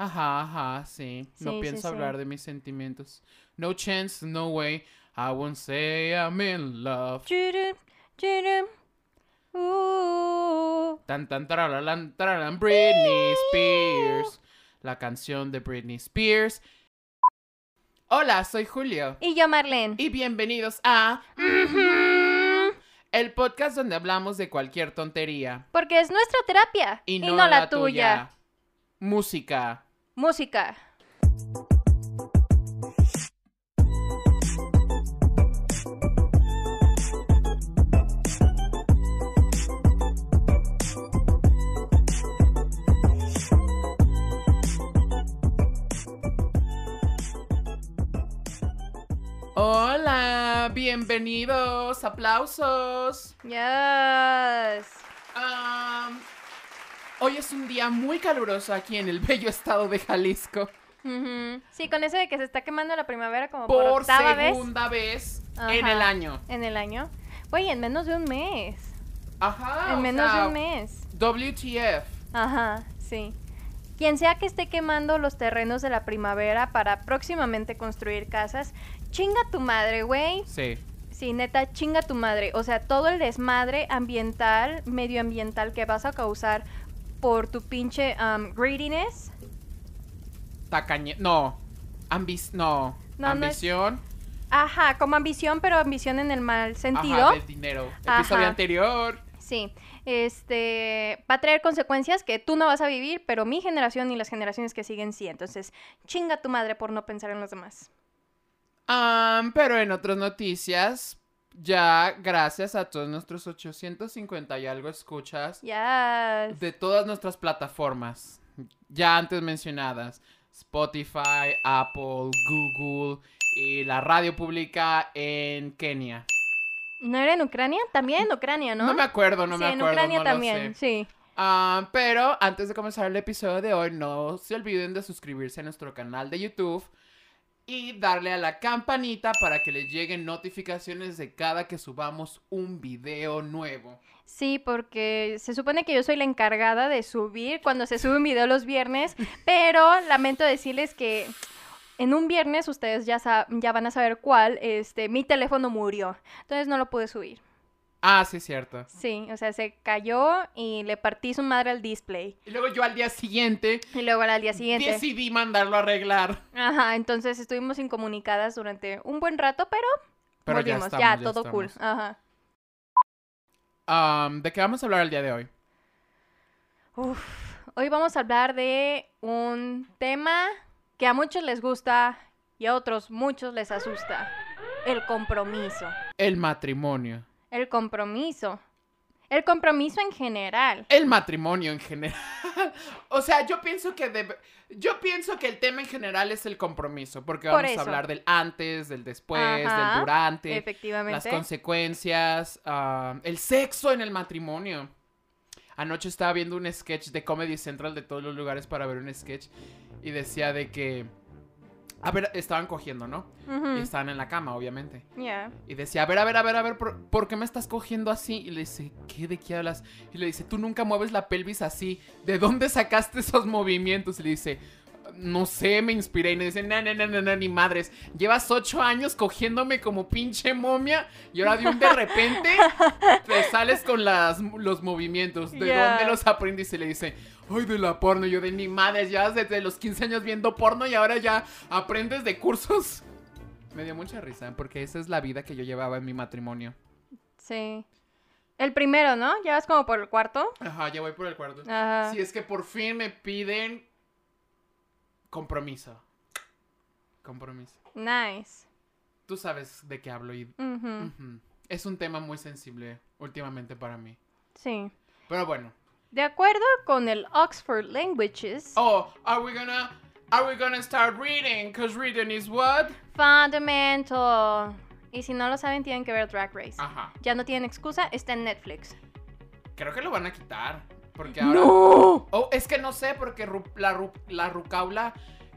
Ajá, ajá, sí. No Sí, pienso sí. hablar de mis sentimientos. No chance, no way. I won't say I'm in love. Uh. Tan tan taralan, taralan, Britney Spears. La canción de Britney Spears. Hola, soy Julio. Y yo, Marlene. Y bienvenidos a el podcast donde hablamos de cualquier tontería. Porque es nuestra terapia. Y no, la, tuya. Música. Música. Hola, bienvenidos, aplausos. Yes. Am, hoy es un día muy caluroso aquí en el bello estado de Jalisco. Sí, con eso de que se está quemando la primavera como por, Por octava segunda vez, Ajá. en el año. en el año. Güey, en menos de un mes. Ajá. en menos sea, de un mes. WTF. Ajá, sí. Quien sea que esté quemando los terrenos de la primavera para próximamente construir casas, chinga tu madre, güey. Sí. Sí, neta, chinga tu madre. O sea, todo el desmadre ambiental, medioambiental que vas a causar por tu pinche um, greediness. Tacañe. No. Ambis. No. No, no es- Ambición. Ajá, como ambición, pero ambición en el mal sentido. Ajá, del dinero. Episodio Ajá. anterior. Sí, este va a traer consecuencias que tú no vas a vivir, pero mi generación y las generaciones que siguen sí. Entonces, chinga tu madre por no pensar en los demás. Pero en otras noticias, ya gracias a todos nuestros 850 y algo escuchas Ya. de todas nuestras plataformas, ya antes mencionadas, Spotify, Apple, Google y la radio pública en Kenia. ¿No era en Ucrania? También en Ucrania, ¿no? ¿No? me acuerdo, no sí, me en acuerdo. Ucrania no lo también, sí. Ah, pero antes de comenzar el episodio de hoy, no se olviden de suscribirse a nuestro canal de YouTube y darle a la campanita para que les lleguen notificaciones de cada que subamos un video nuevo. Sí, porque se supone que yo soy la encargada de subir cuando se sube un video los viernes, pero lamento decirles que en un viernes ustedes ya, ya van a saber cuál, este, mi teléfono murió, entonces no lo pude subir. Ah, sí, cierto. Sí, o sea, se cayó y le partí su madre al display. Y luego yo al día siguiente Y luego al día siguiente. decidí mandarlo a arreglar. Ajá, entonces estuvimos incomunicadas durante un buen rato, pero, Pero ya volvimos, estamos, ya, ya todo cool. Ajá. Am, ¿De qué vamos a hablar el día de hoy? Uf, hoy vamos a hablar de un tema que a muchos les gusta y a otros muchos les asusta. El compromiso. El matrimonio. El compromiso. El compromiso en general. El matrimonio en general. o sea, yo pienso que debe- yo pienso que el tema en general es el compromiso, porque Por vamos eso. a hablar del antes, del después, Ajá, del durante, las Efectivamente. consecuencias, ah, el sexo en el matrimonio. Anoche estaba viendo un sketch de Comedy Central de todos los lugares para ver un sketch y decía de que a ver, estaban cogiendo, ¿no? Y estaban en la cama, obviamente. ya. Y decía, a ver, a ver, a ver, a ver, ¿por, por qué me estás cogiendo así? Y le dice, ¿qué? ¿De qué hablas? Y le dice, tú nunca mueves la pelvis así. ¿De dónde sacaste esos movimientos? Y le dice, no sé, me inspiré. Y le dice, no, no, no, no, no, ni madres. Llevas ocho años cogiéndome como pinche momia. Y ahora de un de repente te sales con las, los movimientos. ¿De dónde los aprendiste? Y le dice, ay, de la porno. Y yo de ni madres, ya desde los 15 años viendo porno y ahora ya aprendes de cursos. Me dio mucha risa porque esa es la vida que yo llevaba en mi matrimonio. Sí. El primero, ¿no? Ya vas como por el cuarto. Ajá, ya voy por el cuarto. Ajá. Si es que por fin me piden compromiso. Compromiso. Nice. Tú sabes de qué hablo y es un tema muy sensible últimamente para mí. Sí. Pero bueno. De acuerdo con el Oxford Languages, Oh, are we gonna are we gonna start reading? Cause reading is what? Fundamental. Y si no lo saben, tienen que ver Drag Race. Ajá. Ya no tienen excusa, está en Netflix. Creo que lo van a quitar porque ahora ¡No! Oh, es que no sé, porque Ru- la, Ru- la Rucaula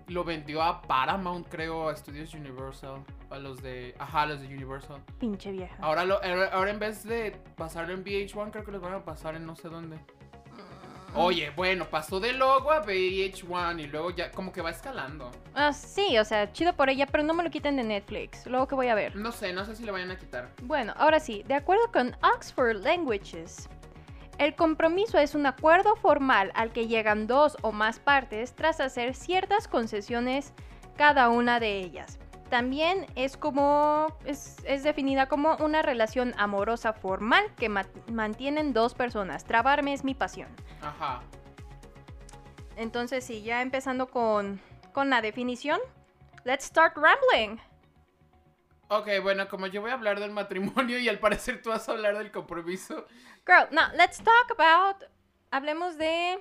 lo vendió a Paramount, creo, a Studios Universal. A los de. Ajá, a los de Universal. Pinche vieja. Ahora, lo, ahora ahora en vez de pasarlo en VH1, creo que los van a pasar en no sé dónde. Oye, bueno, pasó de logo a VH1 y luego ya como que va escalando. Ah, sí, o sea, chido por ella, pero no me lo quiten de Netflix. Luego que voy a ver. No sé, no sé si le vayan a quitar. Bueno, ahora sí, de acuerdo con Oxford Languages, el compromiso es un acuerdo formal al que llegan dos o más partes tras hacer ciertas concesiones cada una de ellas. También es como es, es definida como una relación amorosa formal que ma- mantienen dos personas. Trabarme es mi pasión. Ajá. Entonces, sí, ya empezando con, con la definición. Let's start rambling. Ok, bueno, como yo voy a hablar del matrimonio y al parecer tú vas a hablar del compromiso. Girl, now let's talk about. Hablemos de.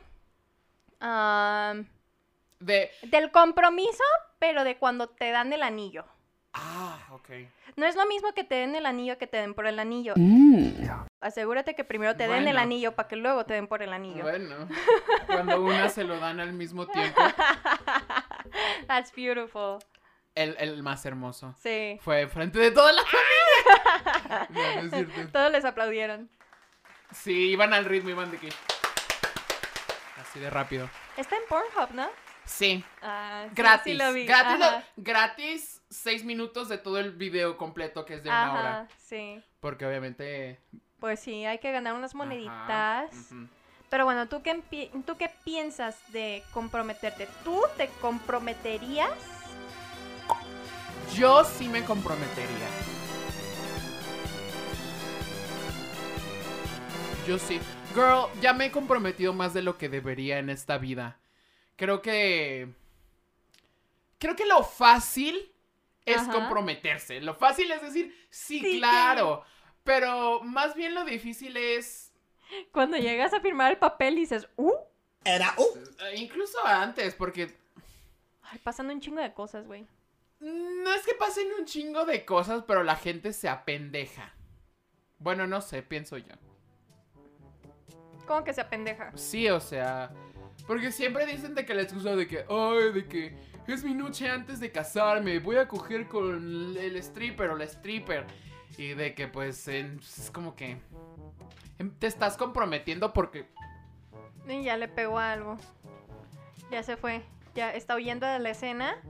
um, De... del compromiso, pero de cuando te dan el anillo. Ah, ok. No es lo mismo que te den el anillo que te den por el anillo. Asegúrate que primero te den el anillo para que luego te den por el anillo. Bueno, cuando una se lo dan al mismo tiempo, That's beautiful. El, el más hermoso. Sí. Fue frente de toda la familia. No, no es cierto. Todos les aplaudieron. Sí, iban al ritmo, iban de que... Así de rápido. Está en Pornhub, ¿no? Sí, Ah, sí, gratis. sí lo vi. Gratis, lo- Ajá. gratis, seis minutos de todo el video completo que es de una hora. Sí. Porque obviamente... Pues sí, hay que ganar unas ajá, moneditas. Pero bueno, ¿tú qué, ¿tú qué piensas de comprometerte? ¿Tú te comprometerías? Yo sí me comprometería. Yo sí. Girl, ya me he comprometido más de lo que debería en esta vida. Creo que... Creo que lo fácil es Ajá. comprometerse. Lo fácil es decir, sí, Sí, claro. Pero más bien lo difícil es... Cuando llegas a firmar el papel dices, ¡uh! Era uh. eh, incluso antes, porque Ay, pasando un chingo de cosas, güey. No es que pasen un chingo de cosas, pero la gente se apendeja. Bueno, no sé, pienso yo. ¿Cómo que se apendeja? Sí, o sea. Porque siempre dicen de que la excusa de que, ay, de que es mi noche antes de casarme, voy a coger con el stripper o la stripper. Y de que, pues, es como que. em, Te estás comprometiendo porque. Y ya le pegó algo. Ya se fue. Ya está huyendo de la escena.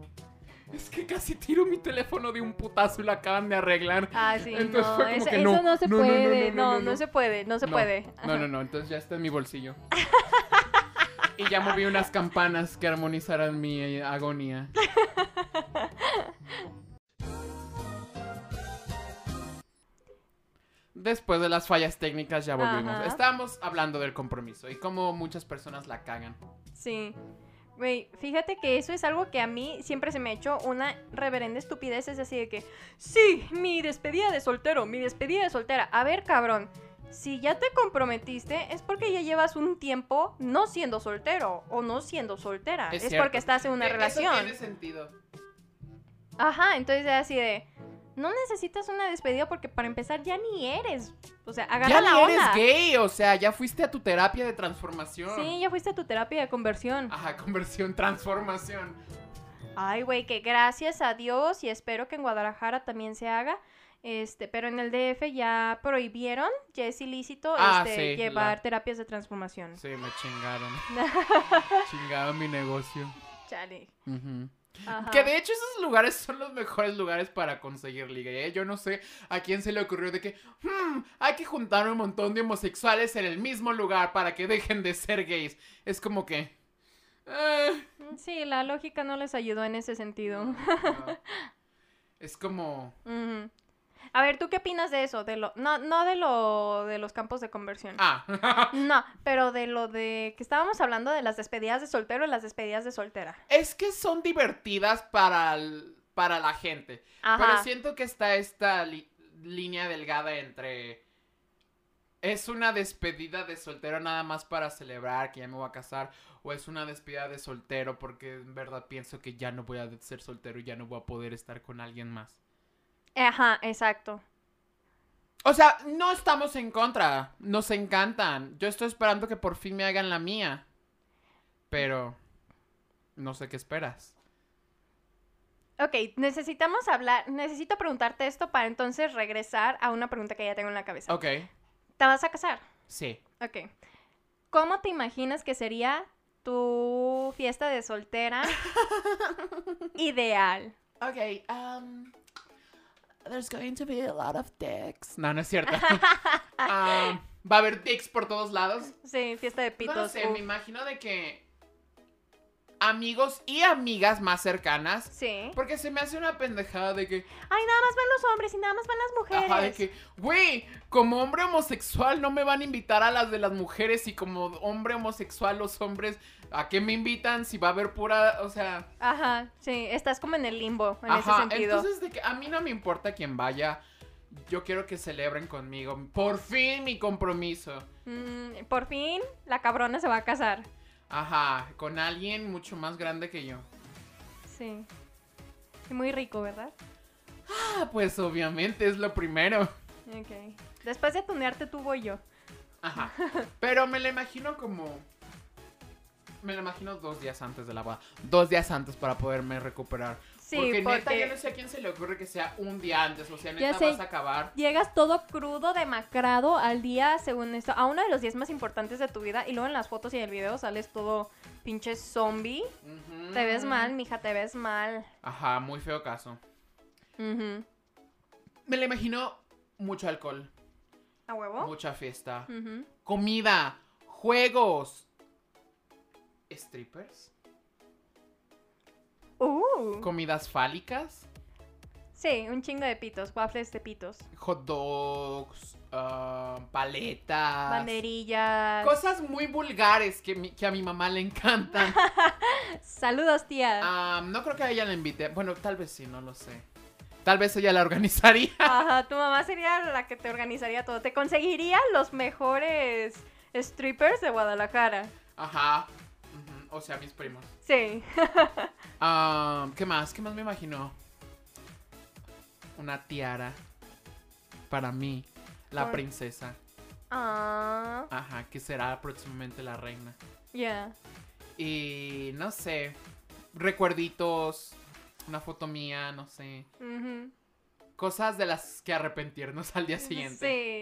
Es que casi tiro mi teléfono de un putazo y lo acaban de arreglar. Ah, sí, Entonces no. fue como eso, que eso no, se no, no, no, puede. no, No, se puede. No se puede. No, no, no, entonces ya está en mi bolsillo. y ya moví unas campanas que armonizaran mi agonía. Después de las fallas técnicas ya volvimos. Ajá. Estábamos hablando del compromiso y cómo muchas personas la cagan. Sí. Güey, fíjate que eso es algo que a mí siempre se me ha hecho una reverenda estupidez. Es así de que, sí, mi despedida de soltero, mi despedida de soltera. A ver, cabrón, si ya te comprometiste es porque ya llevas un tiempo no siendo soltero o no siendo soltera. Es porque estás en una Eh, Eso relación. tiene sentido. Ajá, entonces es así de, no necesitas una despedida porque para empezar ya ni eres. O sea, agarra Ya la ni eres gay, o sea, ya fuiste a tu terapia de transformación. Sí, ya fuiste a tu terapia de conversión. Ajá, conversión, transformación. Ay, güey, que gracias a Dios y espero que en Guadalajara también se haga. Este, pero en el DF ya prohibieron, ya es ilícito Ah, este, sí, llevar la- terapias de transformación. Sí, me chingaron. chingaron mi negocio. Chale. Ujú. Ajá. Que de hecho esos lugares son los mejores lugares para conseguir liga. ¿eh? Yo no sé a quién se le ocurrió de que "Hmm, hay que juntar un montón de homosexuales en el mismo lugar para que dejen de ser gays. Es como que... eh, Sí, la lógica no les ayudó en ese sentido. no. Es como... A ver, ¿tú qué opinas de eso? De lo, no, no de lo de los campos de conversión. Ah, No, pero de lo de que estábamos hablando de las despedidas de soltero y las despedidas de soltera. es que son divertidas para, el- para la gente. Pero siento que está esta li- línea delgada entre... ¿Es una despedida de soltero nada más para celebrar que ya me voy a casar? ¿O es una despedida de soltero porque en verdad pienso que ya no voy a ser soltero y ya no voy a poder estar con alguien más? Ajá, exacto. O sea, no estamos en contra. Nos encantan. Yo estoy esperando que por fin me hagan la mía. Pero... No sé qué esperas. Ok, necesitamos hablar, necesito preguntarte esto para entonces regresar a una pregunta que ya tengo en la cabeza. Ok. ¿Te vas a casar? Sí. Ok. ¿Cómo te imaginas que sería tu fiesta de soltera ideal? Ok, um, there's going to be a lot of dicks. No, no es cierto. Um, va a haber dicks por todos lados. Sí, fiesta de pitos. no sé, uf. me imagino de que amigos y amigas más cercanas. Sí. Porque se me hace una pendejada de que, Ay, nada más van los hombres y nada más van las mujeres. ajá, de que, güey, como hombre homosexual no me van a invitar a las de las mujeres y como hombre homosexual los hombres, ¿a qué me invitan si va a haber pura, o sea, Ajá, sí, estás como en el limbo en ese sentido. entonces de que a mí no me importa quién vaya. Yo quiero que celebren conmigo. Por fin mi compromiso. Mm, por fin, la cabrona se va a casar. Ajá, con alguien mucho más grande que yo. Sí. Y muy rico, ¿verdad? Ah, pues obviamente es lo primero. Ok. Después de tunearte tú voy yo. Ajá. Pero me lo imagino como. Me lo imagino dos días antes de la boda. Dos días antes para poderme recuperar. Sí, porque, porque, neta, yo no sé a quién se le ocurre que sea un día antes. O sea, neta sé. vas a acabar. llegas todo crudo, demacrado al día, según esto, a uno de los días más importantes de tu vida y luego en las fotos y en el video sales todo pinche zombie. Te ves mal, mija, te ves mal. Ajá, muy feo caso. Me lo imagino mucho alcohol, ¿A huevo? mucha fiesta. Comida, juegos, strippers, Uh. comidas fálicas, Sí, un chingo de pitos, waffles de pitos, hot dogs, ah, paletas, banderillas. cosas muy vulgares que, mi- que a mi mamá le encantan. Saludos, tía. No creo que a ella la invite. Bueno, tal vez sí, no lo sé. Tal vez ella la organizaría. Ajá, tu mamá sería la que te organizaría todo. Te conseguiría los mejores strippers de Guadalajara. Ajá. O sea, mis primos. Sí. Ah, ¿Qué más? ¿Qué más me imagino? Una tiara. Para mí, la Por- princesa. Ah, Ajá, que será próximamente la reina. ya. Y no sé, recuerditos, una foto mía, no sé. Cosas de las que arrepentirnos al día siguiente.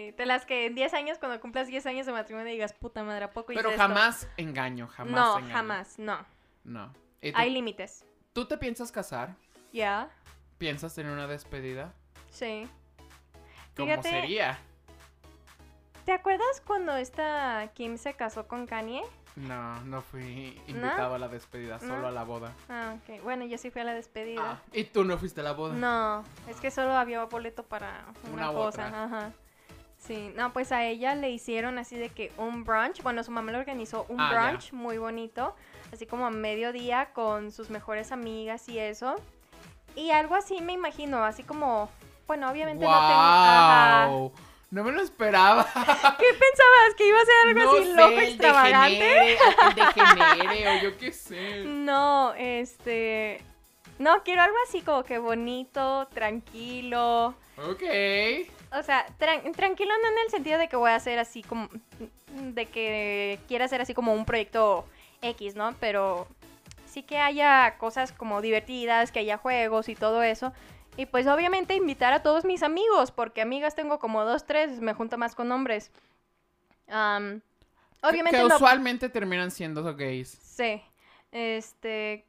Sí, de las que en 10 años, cuando cumplas 10 años de matrimonio, digas, puta madre, ¿a poco hice Pero esto?" jamás engaño, jamás No, engaño. jamás, no. No. ¿Y tú, Hay límites. ¿Tú te piensas casar? Ya, ¿Piensas tener una despedida? sí. ¿Cómo Fíjate- sería? ¿Te acuerdas cuando esta Kim se casó con Kanye? No, no fui invitado a la despedida, ¿No? solo a la boda. Ah, ok. Bueno, yo sí fui a la despedida. Ah, ¿Y tú no fuiste a la boda? No, es que solo había boleto para una, cosa. otra. Ajá. Sí, no, pues a ella le hicieron así de que un brunch. Bueno, su mamá le organizó un Ah, ya. brunch muy bonito, así como a mediodía con sus mejores amigas y eso. Y algo así me imagino, así como, bueno, obviamente no tengo. Ajá. No me lo esperaba. ¿Qué pensabas? ¿Que iba a ser algo no así sé, loco, el extravagante? degenere, el o yo qué sé. No, este. No, quiero algo así como que bonito, tranquilo. Ok. O sea, tran- tranquilo no en el sentido de que voy a hacer así como. de que quiera hacer así como un proyecto X, ¿no? Pero sí que haya cosas como divertidas, que haya juegos y todo eso. Y pues obviamente invitar a todos mis amigos, porque amigas tengo como dos, tres, me junto más con hombres. Am, obviamente que no. usualmente terminan siendo gays. Sí. Este.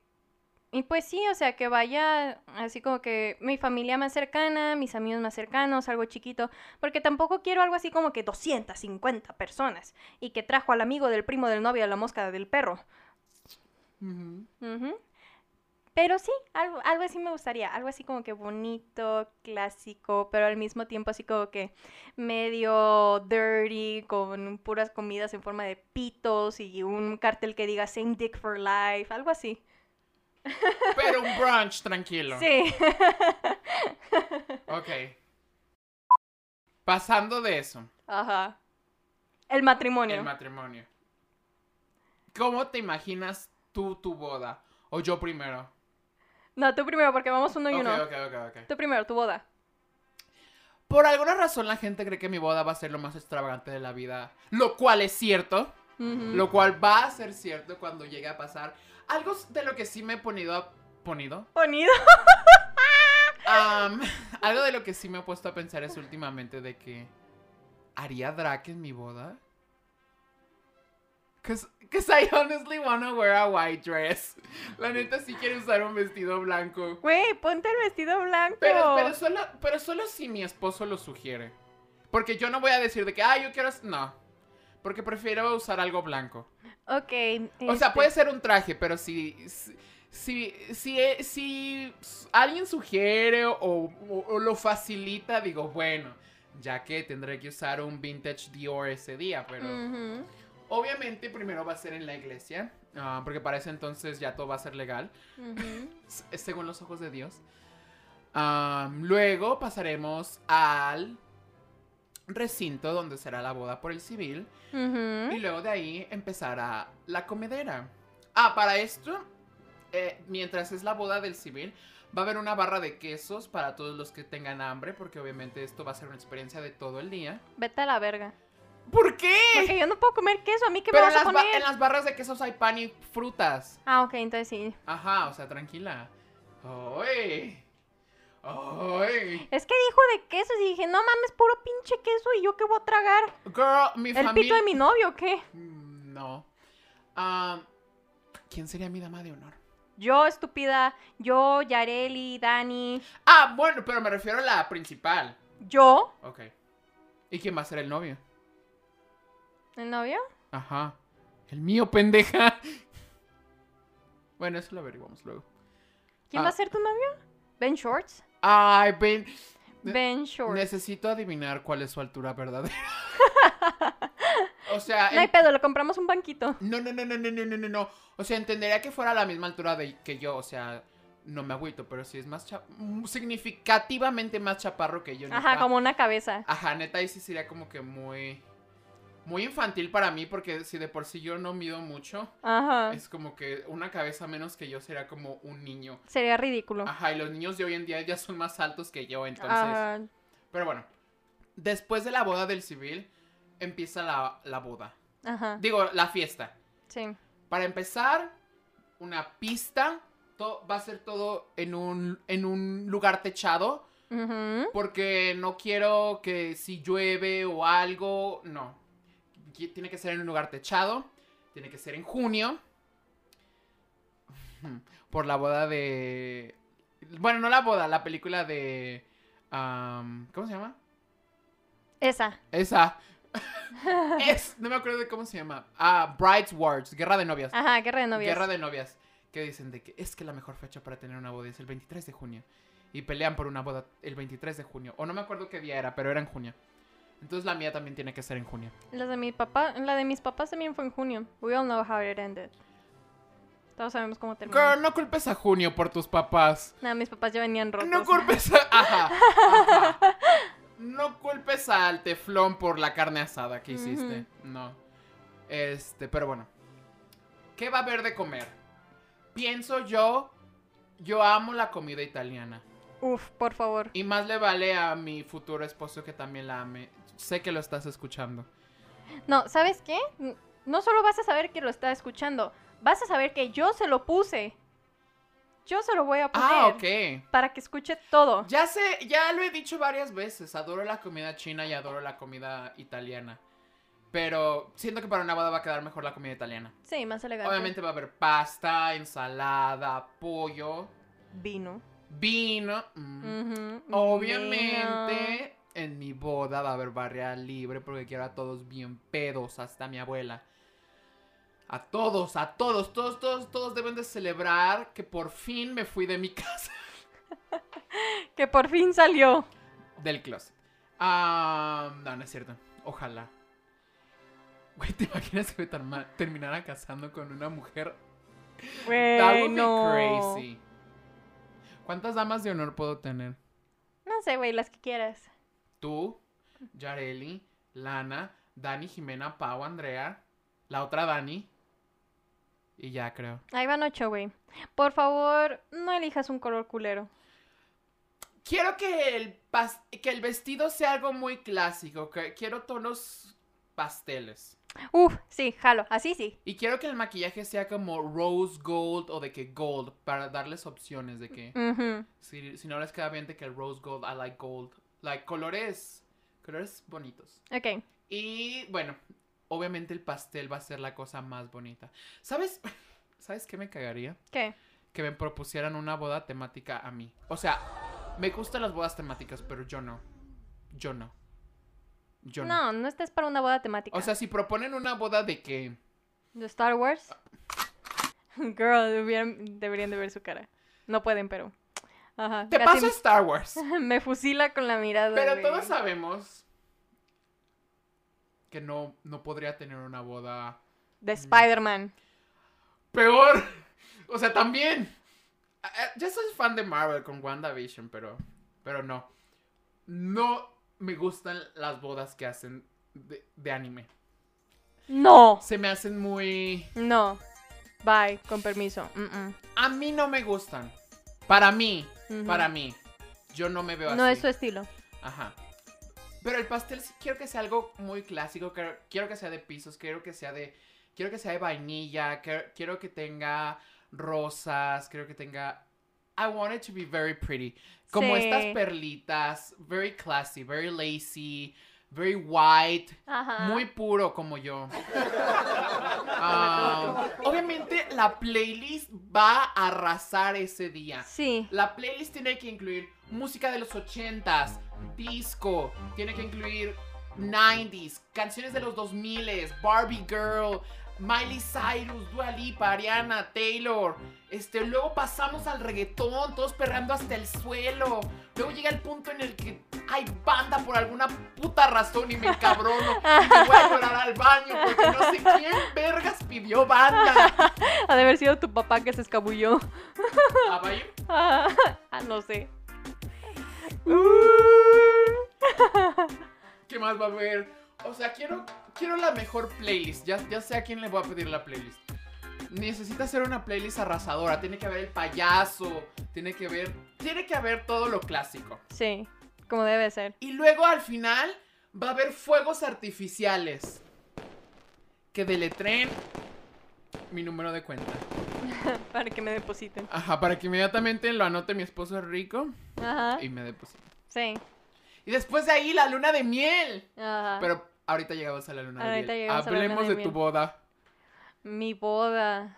Y pues sí, o sea, que vaya así como que mi familia más cercana, mis amigos más cercanos, algo chiquito, porque tampoco quiero algo así como que 250 personas y que trajo al amigo del primo del novio a la mosca del perro. Pero sí, algo, algo así me gustaría, algo así como que bonito, clásico, pero al mismo tiempo así como que medio dirty, con puras comidas en forma de pitos y un cartel que diga Same Dick for Life, algo así. Pero un brunch tranquilo. Sí. Ok. Pasando de eso, Ajá. El matrimonio. el matrimonio. ¿Cómo te imaginas tú tu boda? O yo primero. No, tú primero, porque vamos uno y uno. ok, ok, ok. Tú primero, tu boda. Por alguna razón la gente cree que mi boda va a ser lo más extravagante de la vida. Lo cual es cierto. Lo cual va a ser cierto cuando llegue a pasar. Algo de lo que sí me he ponido a... ¿Ponido? Ponido. Algo de lo que sí me he puesto a pensar es últimamente de que... ¿Haría drag en mi boda? Cause, cause I honestly wanna wear a white dress. La neta sí quiero usar un vestido blanco. Güey, ponte el vestido blanco. Pero, pero, solo, pero solo si mi esposo lo sugiere. Porque yo no voy a decir de que, ah, yo quiero... No. Porque prefiero usar algo blanco. Ok. O sea, este, puede ser un traje, pero si... Si, si, si, si alguien sugiere o, o- o lo facilita, digo, bueno, ya que tendré que usar un vintage Dior ese día, pero... ujú. Obviamente primero va a ser en la iglesia, ah, porque para ese entonces ya todo va a ser legal, según los ojos de Dios. Am, luego pasaremos al recinto donde será la boda por el civil. Y luego de ahí empezará la comedera. Ah, para esto, eh, mientras es la boda del civil, va a haber una barra de quesos para todos los que tengan hambre, porque obviamente esto va a ser una experiencia de todo el día. Vete a la verga. ¿Por qué? Porque yo no puedo comer queso. ¿A mí qué Pero me vas a poner? en las barras de quesos hay pan y frutas. Ah, ok, entonces sí. Ajá, o sea, tranquila. ¡Ay! ¡Ay! Es que dijo de quesos y dije, no mames, puro pinche queso y yo qué voy a tragar. Girl, mi ¿El familia... pito de mi novio o qué? Mm, No. Ah, ¿Quién sería mi dama de honor? Yo, estúpida. Yo, Yareli, Dani. Ah, bueno, pero me refiero a la principal. Yo, Ok. ¿Y quién va a ser el novio? ¿El novio? Ajá. El mío, pendeja. Bueno, eso lo averiguamos luego. ¿Quién va a ah. ser tu novio? ¿Ben Shorts? Ay, Ben. Ben Shorts. Necesito adivinar cuál es su altura verdadera. o sea. No hay pedo, le compramos un banquito. No, no, no, no, no, no, no, no. O sea, entendería que fuera a la misma altura de, que yo, o sea no me agüito, pero sí es más cha... Mm, significativamente más chaparro que yo. Ajá, como una cabeza. Ajá, neta, ahí sí sería como que muy. Muy infantil para mí, porque si de por sí yo no mido mucho, Ajá. es como que una cabeza menos que yo sería como un niño. Sería ridículo. Ajá, y los niños de hoy en día ya son más altos que yo, entonces. Ajá. Pero bueno, después de la boda del civil, empieza la, la boda. Ajá. Digo, la fiesta. Sí. Para empezar, una pista. va a ser todo en un, en un lugar techado. Porque no quiero que si llueve o algo, no. Tiene que ser en un lugar techado. Tiene que ser en junio. Por la boda de... Bueno, no la boda, la película de... ¿Cómo se llama? Esa. Esa. es, no me acuerdo de cómo se llama. Ah, Brides Wars, Guerra de Novias. Ajá, guerra de novias. Guerra de Novias. Que dicen de que es que la mejor fecha para tener una boda es el 23 de junio. Y pelean por una boda el 23 de junio. O no me acuerdo qué día era, pero era en junio. Entonces la mía también tiene que ser en junio. La de mi papá, la de mis papás también fue en junio. We all know how it ended. Todos sabemos cómo terminó. Girl, no culpes a junio por tus papás. No, mis papás ya venían rotos. No culpes a... Ajá, ajá. No culpes al teflón por la carne asada que hiciste. No. Este, pero bueno. ¿Qué va a haber de comer? Pienso yo... Yo amo la comida italiana. Uf, por favor. Y más le vale a mi futuro esposo que también la ame. Sé que lo estás escuchando. No, ¿sabes qué? No solo vas a saber que lo está escuchando, vas a saber que yo se lo puse. Yo se lo voy a poner Ah, ok. para que escuche todo. Ya sé, ya lo he dicho varias veces. Adoro la comida china y adoro la comida italiana. Pero siento que para una boda va a quedar mejor la comida italiana. Sí, más elegante. Obviamente va a haber pasta, ensalada, pollo, Vino. Vino. mm. Ujú, Obviamente en mi boda va a haber barria libre porque quiero a todos bien pedos, hasta mi abuela. A todos, a todos, todos, todos, todos deben de celebrar que por fin me fui de mi casa. vino. Que por fin salió. Del closet. Ah, no, no es cierto. Ojalá. Güey, ¿te imaginas que me terminara casando con una mujer? That would be Bueno. crazy. ¿Cuántas damas de honor puedo tener? No sé, güey, las que quieras. Tú, Yareli, Lana, Dani, Jimena, Pau, Andrea, la otra Dani. Y ya creo. Ahí van ocho, güey. Por favor, no elijas un color culero. Quiero que el, pas- que el vestido sea algo muy clásico. Que quiero tonos pasteles. Uf, sí, jalo. Así sí. Y quiero que el maquillaje sea como rose gold o de que gold. Para darles opciones de que. Si, si no les queda bien de que el rose gold, I like gold. Like colores. Colores bonitos. Ok. Y bueno, obviamente el pastel va a ser la cosa más bonita. ¿Sabes? ¿Sabes qué me cagaría? ¿Qué? Que me propusieran una boda temática a mí. O sea, me gustan las bodas temáticas, pero yo no. Yo no. Yo no. No, no estés para una boda temática. O sea, si proponen una boda de que... ¿De Star Wars? Girl, deberían, deberían de ver su cara. No pueden, pero... Ajá. Te paso Star Wars. Me fusila con la mirada. Pero de- todos sabemos que no, no podría tener una boda De Spider-Man. peor. O sea, también. Ah, ah, Ya soy fan de Marvel con WandaVision, pero, pero no. No me gustan las bodas que hacen de, de anime. No. Se me hacen muy... No. Bye, con permiso. A mí no me gustan. Para mí, para mí. Yo no me veo así. No es su estilo. Ajá. Pero el pastel sí quiero que sea algo muy clásico. Quiero, quiero que sea de pisos. Quiero que sea de. Quiero que sea de vainilla. Quiero, quiero que tenga rosas. Quiero que tenga. I want it to be very pretty. Como Sí. estas perlitas. Very classy. Very lacy. Very white. Ajá. Muy puro como yo. Ah, obviamente la playlist va a arrasar ese día. Sí. La playlist tiene que incluir música de los 80s, disco, tiene que incluir 90s, canciones de los 2000s, Barbie Girl, Miley Cyrus, Dua Lipa, Ariana, Taylor. Este, luego pasamos al reggaetón, todos perreando hasta el suelo. Luego llega el punto en el que hay banda por alguna puta razón y me encabrono y me voy a llorar al baño porque no sé quién vergas pidió banda. Ha de haber sido tu papá que se escabulló. ¿A ah, no sé. ¿Qué más va a haber? O sea, quiero, quiero la mejor playlist. Ya, ya sé a quién le voy a pedir la playlist. Necesita ser una playlist arrasadora. Tiene que haber el payaso. Tiene que haber. Tiene que haber todo lo clásico. Sí, como debe ser. Y luego al final va a haber fuegos artificiales. Que deletren mi número de cuenta. Para que me depositen. Ajá, para que inmediatamente lo anote mi esposo rico Ajá. y me deposite. Sí. Y después de ahí la luna de miel. Ajá. Pero ahorita llegamos a la luna Ahorita de miel. Hablemos de de tu boda. Mi boda.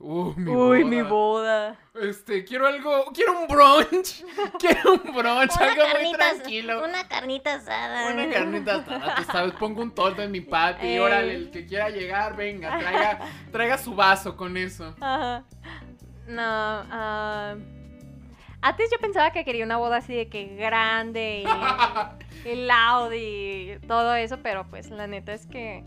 Uh, mi Uy, boda. mi boda. Este, quiero algo, quiero un brunch. quiero un brunch, algo muy tranquilo. Una, Una carnita asada. carnita asada, tú sabes, pongo un toldo en mi patio y órale, el que quiera llegar, venga, traiga, traiga su vaso con eso. Ajá. No, ah, antes yo pensaba que quería una boda así de que grande y, y loud y todo eso, pero pues la neta es que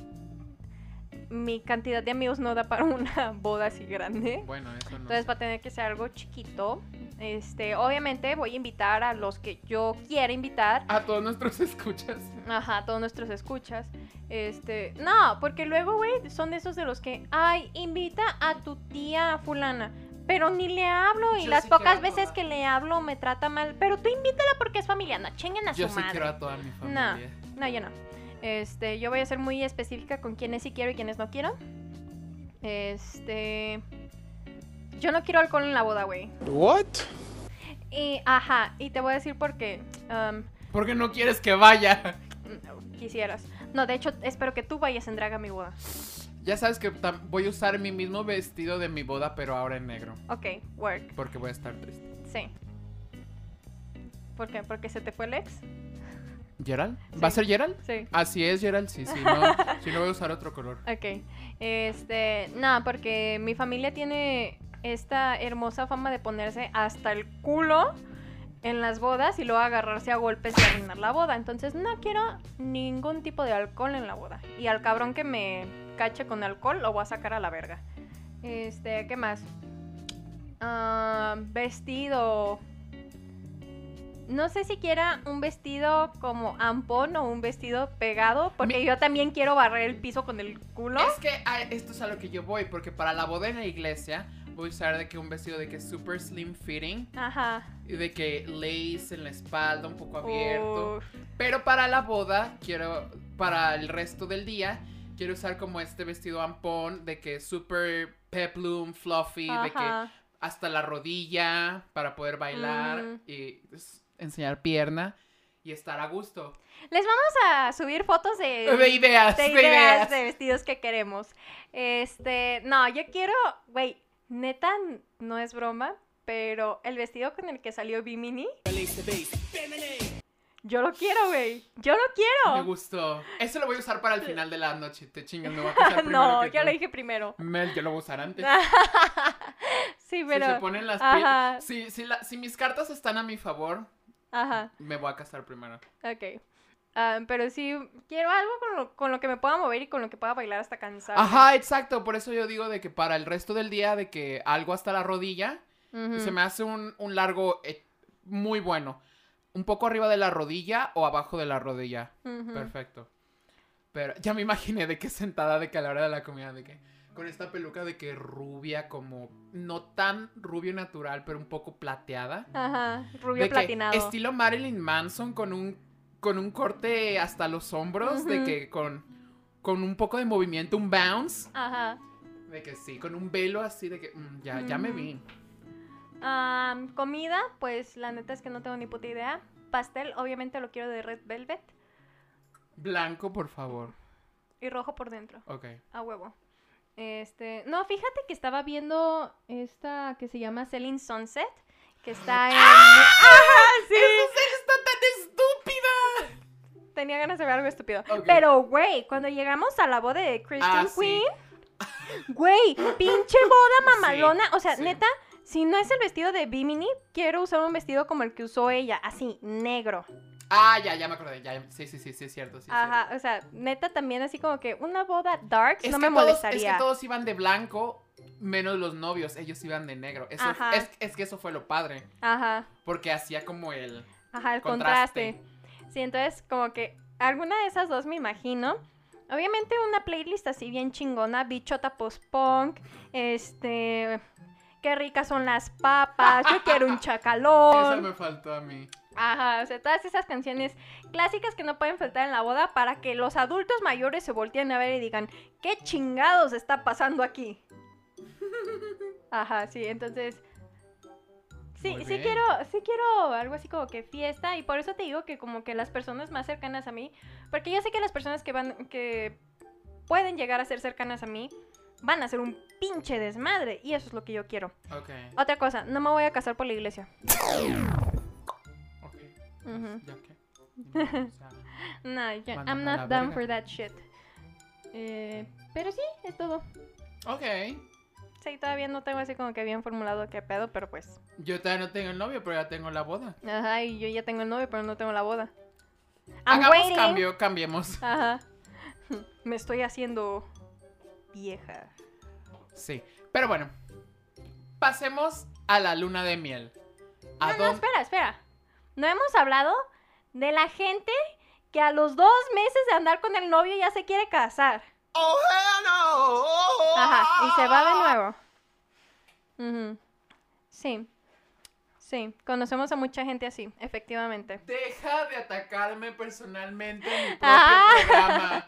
mi cantidad de amigos no da para una boda así grande. Bueno, eso no. Entonces va a tener que ser algo chiquito. Este, obviamente voy a invitar a los que yo quiera invitar. A todos nuestros escuchas. Ajá, todos nuestros escuchas. Este, no, porque luego, güey, son de esos de los que, ay, invita a tu tía fulana. Pero ni le hablo y Yo las sí pocas veces que le hablo me trata mal. Pero tú invítala porque es familia, no chinguen a Yo su sí madre. quiero a toda mi No, familia. no, yo no. Este, yo voy a ser muy específica con quienes sí quiero y quienes no quiero. Este, yo no quiero alcohol en la boda, güey. What? Y, ajá, y te voy a decir por qué. um, ¿Por qué no quieres que vaya? no, quisieras. No, de hecho, espero que tú vayas en drag a mi boda. Ya sabes que voy a usar mi mismo vestido de mi boda, pero ahora en negro. Ok, work. Porque voy a estar triste. Sí. ¿Por qué? ¿Porque se te fue el ex? ¿Gerald? Sí. ¿Va a ser Gerald? Sí. Así es, Gerald. Sí, sí. No, si no voy a usar otro color. Ok. Este, nada, porque mi familia tiene esta hermosa fama de ponerse hasta el culo en las bodas y luego agarrarse a golpes y arruinar la boda. Entonces no quiero ningún tipo de alcohol en la boda. Y al cabrón que me cache con alcohol lo voy a sacar a la verga. Este, ¿qué más? Ah, vestido. No sé si quiera un vestido como ampón o un vestido pegado, porque Mi- yo también quiero barrer el piso con el culo. Es que ah, esto es a lo que yo voy, porque para la boda en la iglesia voy a usar de que un vestido de que es super slim fitting Ajá. y de que lace en la espalda, un poco abierto. Uf, Pero para la boda, quiero, para el resto del día, quiero usar como este vestido ampón de que es super peplum, fluffy, de que hasta la rodilla para poder bailar Mm. y enseñar pierna. y estar a gusto. Les vamos a subir fotos de, De ideas, de de ideas ideas. de vestidos que queremos. Este, no, yo quiero, güey, neta, no es broma, pero el vestido con el que salió Bimini, yo lo quiero, güey. Yo lo Me quiero. gustó. Eso lo voy a usar para el final de la noche. Te chingas, me voy a primero no, yo lo dije primero. Mel, yo lo voy a usar antes. sí, pero. Si se ponen las Ajá. Si, si, la- si mis cartas están a mi favor, Ajá, me voy a casar primero. ok. Ah, pero sí, quiero algo con lo, con lo que me pueda mover y con lo que pueda bailar hasta cansar. Ajá, exacto. Por eso yo digo de que para el resto del día, de que algo hasta la rodilla, y se me hace un, un largo eh, muy bueno. Un poco arriba de la rodilla o abajo de la rodilla. Perfecto. Pero ya me imaginé de que sentada de que a la hora de la comida, de que con esta peluca de que rubia, como no tan rubio natural, pero un poco plateada. Ajá, rubio de que platinado. estilo Marilyn Manson con un con un corte hasta los hombros, de que con con un poco de movimiento, un bounce, Ajá. de que sí, con un velo así de que mm, ya ya me vi. Am, comida, pues la neta es que no tengo ni puta idea. Pastel, obviamente lo quiero de red velvet Blanco, por favor. y rojo por dentro, Ok. a huevo. Este, no, fíjate que estaba viendo esta que se llama Selling Sunset, que está en sí. ¡Esa serie está tan estúpida! Tenía ganas de ver algo estúpido. Pero, güey, cuando llegamos a la boda de Christian Ah, sí. Queen, güey, pinche boda mamalona. O sea, sí. neta, si no es el vestido de Bimini, quiero usar un vestido como el que usó ella, así, negro. Ah, ya, ya me acordé. Ya, sí, sí, sí, sí, es cierto. Sí, Ajá, cierto. o sea, neta también así como que una boda darks Es no me todos- molestaría. Es que todos iban de blanco, menos los novios. Ellos iban de negro. Eso, Ajá. es, es que eso fue lo padre. Ajá, Porque hacía como el. ajá, el Contraste. contraste. Sí, entonces como que alguna de esas dos me imagino. Obviamente una playlist así bien chingona, bichota post-punk, este... Qué ricas son las papas, yo quiero un chacalón. me faltó a mí. Ajá, o sea, todas esas canciones clásicas que no pueden faltar en la boda para que los adultos mayores se volteen a ver y digan, ¿qué chingados está pasando aquí? Ajá, sí, entonces... Sí, sí quiero, sí quiero algo así como que fiesta y por eso te digo que como que las personas más cercanas a mí, porque yo sé que las personas que van, que pueden llegar a ser cercanas a mí, van a ser un pinche desmadre y eso es lo que yo quiero. Ok. Otra cosa, no me voy a casar por la iglesia. Ok. Ujú. ¿Ya qué? O sea, No, yo- I'm not down verga. for that shit. Eh, pero sí, es todo. ok. Sí, todavía no tengo así como que bien formulado qué pedo, pero pues. Yo todavía no tengo el novio, pero ya tengo la boda. Ajá, y yo ya tengo el novio, pero no tengo la boda. I'm Hagamos waiting. cambio, cambiemos. Ajá. Me estoy haciendo vieja. Sí. Pero bueno. Pasemos a la luna de miel. ¿A No, espera, espera. No hemos hablado de la gente que a los dos meses de andar con el novio ya se quiere casar. ¡Oh, hell no! Ajá, y se va de nuevo. Ujú. Sí. Sí, conocemos a mucha gente así, efectivamente. Deja de atacarme personalmente en mi propio Ah. programa.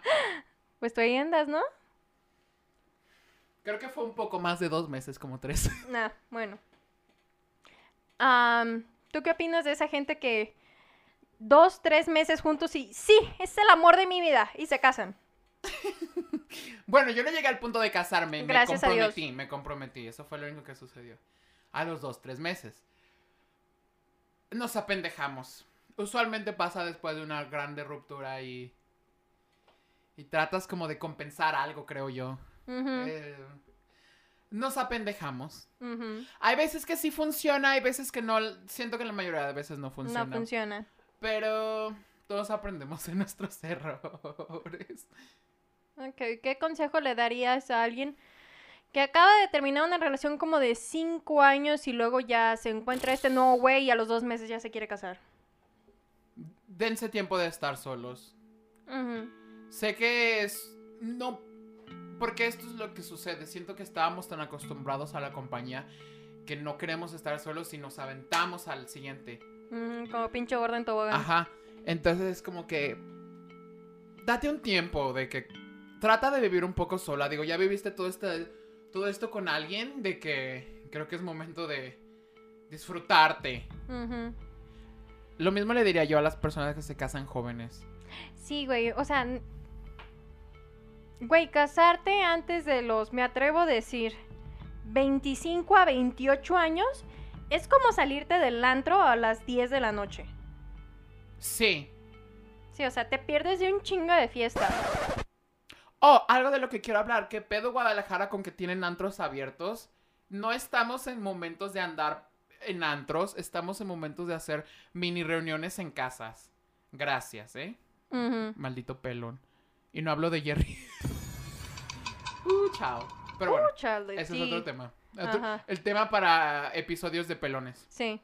Pues tú ahí andas, ¿no? Creo que fue un poco más de dos meses, como tres. Nah, bueno. Am, ¿Tú qué opinas de esa gente que dos, tres meses juntos y sí, es el amor de mi vida y se casan? Bueno, yo no llegué al punto de casarme. Gracias a me Dios. comprometí, me comprometí. Eso fue lo único que sucedió. A los dos, tres meses. Nos apendejamos. Usualmente pasa después de una grande ruptura y. Y tratas como de compensar algo, creo yo. Eh, nos apendejamos. Hay veces que sí funciona, hay veces que no. Siento que la mayoría de veces no funciona. No funciona. Pero todos aprendemos de nuestros errores. Ok, ¿qué consejo le darías a alguien que acaba de terminar una relación como de cinco años y luego ya se encuentra este nuevo güey y a los dos meses ya se quiere casar? Dense tiempo de estar solos. Sé que es. No. Porque esto es lo que sucede. Siento que estábamos tan acostumbrados a la compañía que no queremos estar solos y nos aventamos al siguiente. ujú, como pinche gordo en tobogán. Ajá. Entonces es como que. Date un tiempo de que. Trata de vivir un poco sola. Digo, ya viviste todo este. Todo esto con alguien. De que. Creo que es momento de. Disfrutarte. Lo mismo le diría yo a las personas que se casan jóvenes. Sí, güey, o sea... Güey, casarte antes de los, me atrevo a decir, 25 a 28 años, es como salirte del antro a las 10 de la noche. Sí. Sí, o sea, te pierdes de un chingo de fiesta. Oh, algo de lo que quiero hablar. ¿Qué pedo Guadalajara con que tienen antros abiertos? No estamos en momentos de andar en antros, estamos en momentos de hacer mini reuniones en casas. Gracias, ¿eh? Maldito pelón. Y no hablo de Jerry. chao. Pero bueno, Uh, ese es otro tema. Ajá. El tema para episodios de pelones. Sí.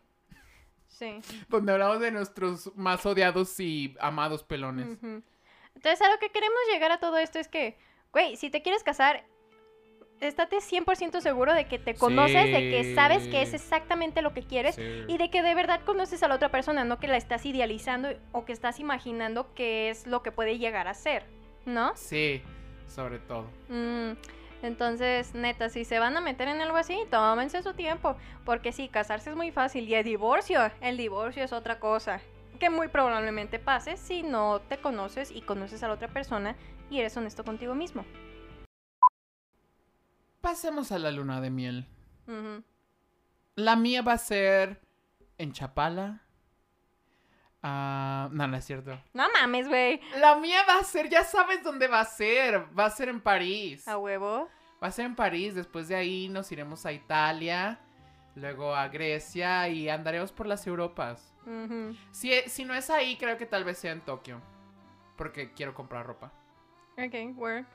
Sí. Donde hablamos de nuestros más odiados y amados pelones. Entonces, a lo que queremos llegar a todo esto es que, güey, si te quieres casar, estate 100% seguro de que te conoces, de que sabes que es exactamente lo que quieres Sí. y de que de verdad conoces a la otra persona, no que la estás idealizando o que estás imaginando que es lo que puede llegar a ser, ¿no? Sí, sobre todo. Mm, entonces, neta, si se van a meter en algo así, tómense su tiempo. Porque sí, casarse es muy fácil. Y el divorcio, el divorcio es otra cosa. Que muy probablemente pase si no te conoces y conoces a la otra persona y eres honesto contigo mismo. Pasemos a la luna de miel. La mía va a ser en Chapala. Ah, no, no es cierto. No mames, güey. La mía va a ser, ya sabes dónde va a ser. Va a ser en París. A huevo. Va a ser en París. Después de ahí nos iremos a Italia. Luego a Grecia y andaremos por las Europas. Si, si no es ahí, creo que tal vez sea en Tokio. Porque quiero comprar ropa. Ok, work.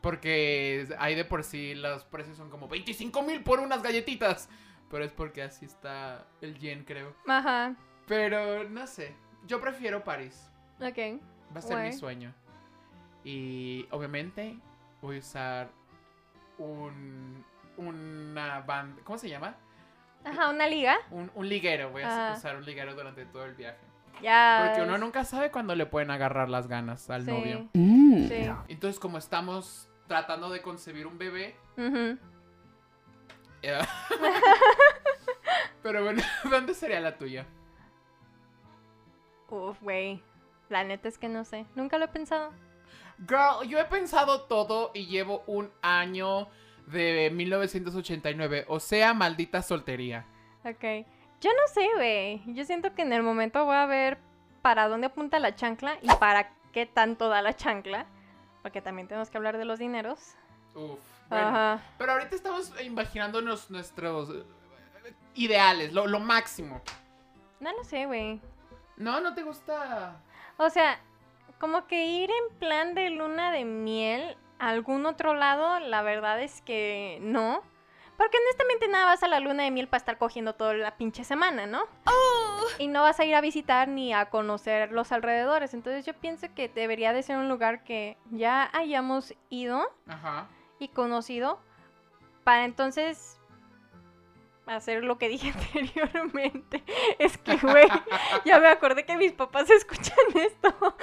Porque ahí de por sí los precios son como 25 mil por unas galletitas. Pero es porque así está el yen, creo. Ajá. Pero no sé. Yo prefiero París. Ok. Va a ser mi sueño. Y obviamente voy a usar un. Una banda. ¿Cómo se llama? Ajá, una liga. Un, un liguero. Voy a Ajá. usar un liguero durante todo el viaje. Ya. Porque uno nunca sabe cuándo le pueden agarrar las ganas al Sí. novio. Sí. Entonces, como estamos tratando de concebir un bebé. Pero bueno, ¿dónde sería la tuya? Uf, güey. La neta es que no sé. Nunca lo he pensado. Girl, yo he pensado todo y llevo un año de 1989. O sea, maldita soltería. Ok. Yo no sé, güey. Yo siento que en el momento voy a ver para dónde apunta la chancla y para qué tanto da la chancla. Porque también tenemos que hablar de los dineros. Uf. Bueno, Ajá. pero ahorita estamos imaginándonos nuestros eh, ideales, lo, lo máximo. No lo sé, güey. No, no te gusta. O sea, como que ir en plan de luna de miel a algún otro lado, la verdad es que no. Porque honestamente nada vas a la luna de miel para estar cogiendo toda la pinche semana, ¿no? Y no vas a ir a visitar ni a conocer los alrededores. Entonces yo pienso que debería de ser un lugar que ya hayamos ido Ajá. y conocido para entonces hacer lo que dije anteriormente. Es que, güey, ya me acordé que mis papás escuchan esto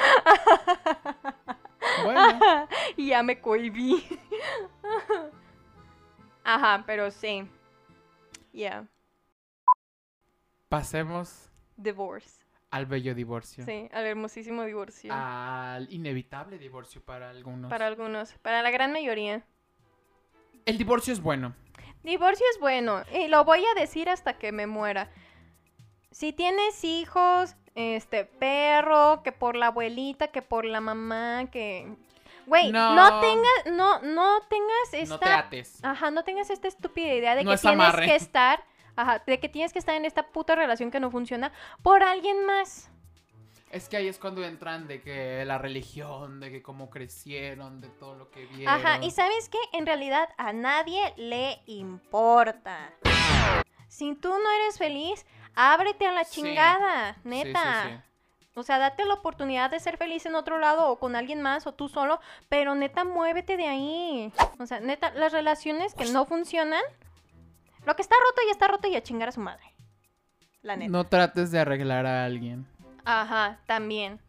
Bueno, y ya me cohibí. Ajá, pero sí. Yeah, pasemos divorce. al bello divorcio. Sí, al hermosísimo divorcio. Al inevitable divorcio para algunos. Para algunos, para la gran mayoría. El divorcio es bueno. Divorcio es bueno y lo voy a decir hasta que me muera. Si tienes hijos, este perro, que por la abuelita, que por la mamá, que güey, no. No. tengas no no tengas esta No te ates. Ajá, no tengas esta estúpida idea de No que es tienes amarre. que estar, ajá, de que tienes que estar en esta puta relación que no funciona por alguien más. Es que ahí es cuando entran de que la religión, de que cómo crecieron, de todo lo que vieron. Ajá, y sabes qué, en realidad a nadie le importa. Si tú no eres feliz, ábrete a la chingada, Sí, sí, neta. sí. O sea, date la oportunidad de ser feliz en otro lado o con alguien más o tú solo, pero neta, muévete de ahí. O sea, neta, las relaciones que no funcionan, lo que está roto ya está roto y a chingar a su madre. La neta. No trates de arreglar a alguien. Ajá, también.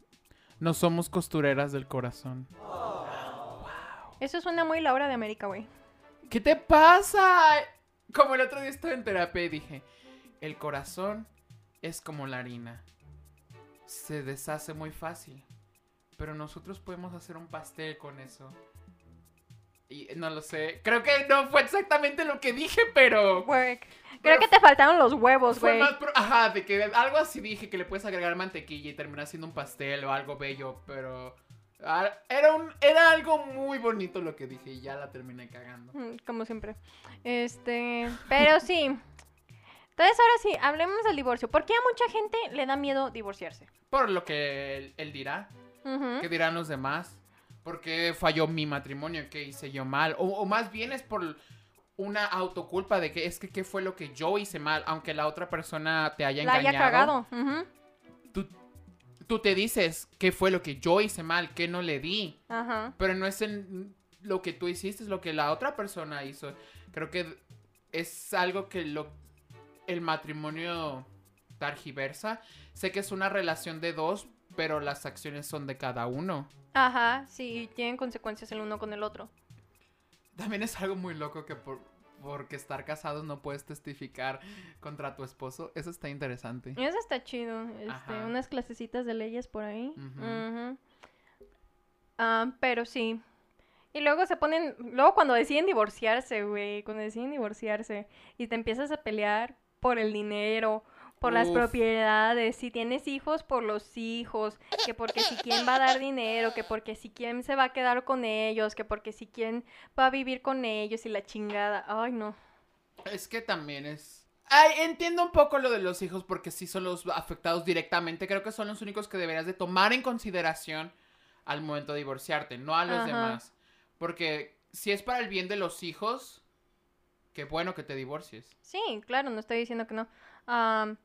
No somos costureras del corazón. Eso suena muy la hora de América, güey. ¿Qué te pasa? Como el otro día estaba en terapia y dije, el corazón es como la harina. se deshace muy fácil. Pero nosotros podemos hacer un pastel con eso. Y no lo sé. Creo que no fue exactamente lo que dije, pero. Work. Creo que te faltaron los huevos, güey. Ajá, de que algo así dije que le puedes agregar mantequilla y terminar haciendo un pastel o algo bello, pero. Era, un, era algo muy bonito lo que dije y ya la terminé cagando. Mm, Como siempre. Este, pero sí. Entonces, ahora sí, hablemos del divorcio. ¿Por qué a mucha gente le da miedo divorciarse? Por lo que él, él dirá. ¿Qué dirán los demás? ¿Por qué falló mi matrimonio? ¿Qué hice yo mal? O, o más bien es por una autoculpa de que es que qué fue lo que yo hice mal, aunque la otra persona te haya La engañado. haya cagado. Tú, tú te dices qué fue lo que yo hice mal, qué no le di. Ajá. Pero no es en lo que tú hiciste, es lo que la otra persona hizo. Creo que es algo que lo, el matrimonio targiversa. Sé que es una relación de dos, pero las acciones son de cada uno. Ajá, sí, tienen consecuencias el uno con el otro. También es algo muy loco que por, porque estar casados no puedes testificar contra tu esposo. Eso está interesante. Eso está chido. Este, unas clasecitas de leyes por ahí. Ah, pero sí. Y luego se ponen, luego cuando deciden divorciarse, güey, cuando deciden divorciarse y te empiezas a pelear por el dinero, por las propiedades, si tienes hijos, por los hijos, que porque si quién va a dar dinero, que porque si quién se va a quedar con ellos, que porque si quién va a vivir con ellos y la chingada. Ay, no. Es que también es... Ay, entiendo un poco lo de los hijos porque sí son los afectados directamente. Creo que son los únicos que deberías de tomar en consideración al momento de divorciarte, no a los Ajá. demás. Porque si es para el bien de los hijos, qué bueno que te divorcies. Sí, claro, no estoy diciendo que no. Am,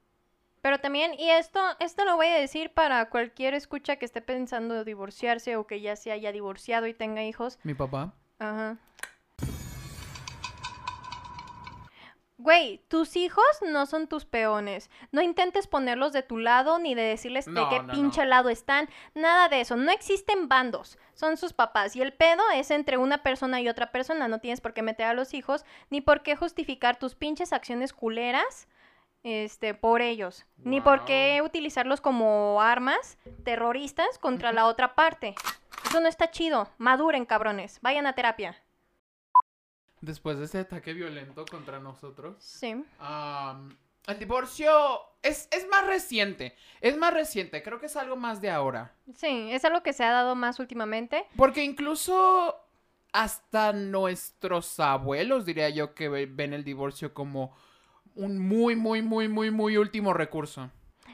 pero también, y esto, esto lo voy a decir para cualquier escucha que esté pensando divorciarse o que ya se haya divorciado y tenga hijos. Mi papá. Ajá. Güey, tus hijos no son tus peones. No intentes ponerlos de tu lado ni de decirles de qué no, pinche no. lado están. Nada de eso. No existen bandos. Son sus papás. Y el pedo es entre una persona y otra persona. No tienes por qué meter a los hijos ni por qué justificar tus pinches acciones culeras este, por ellos. Ni por qué utilizarlos como armas terroristas contra la otra parte. Eso no está chido. Maduren, cabrones. Vayan a terapia. Después de ese ataque violento contra nosotros. Sí. El divorcio es, es más reciente. Es más reciente. Creo que es algo más de ahora. Sí, es algo que se ha dado más últimamente. Porque incluso hasta nuestros abuelos, diría yo, que ve- ven el divorcio como un muy, muy, muy, muy, muy último recurso.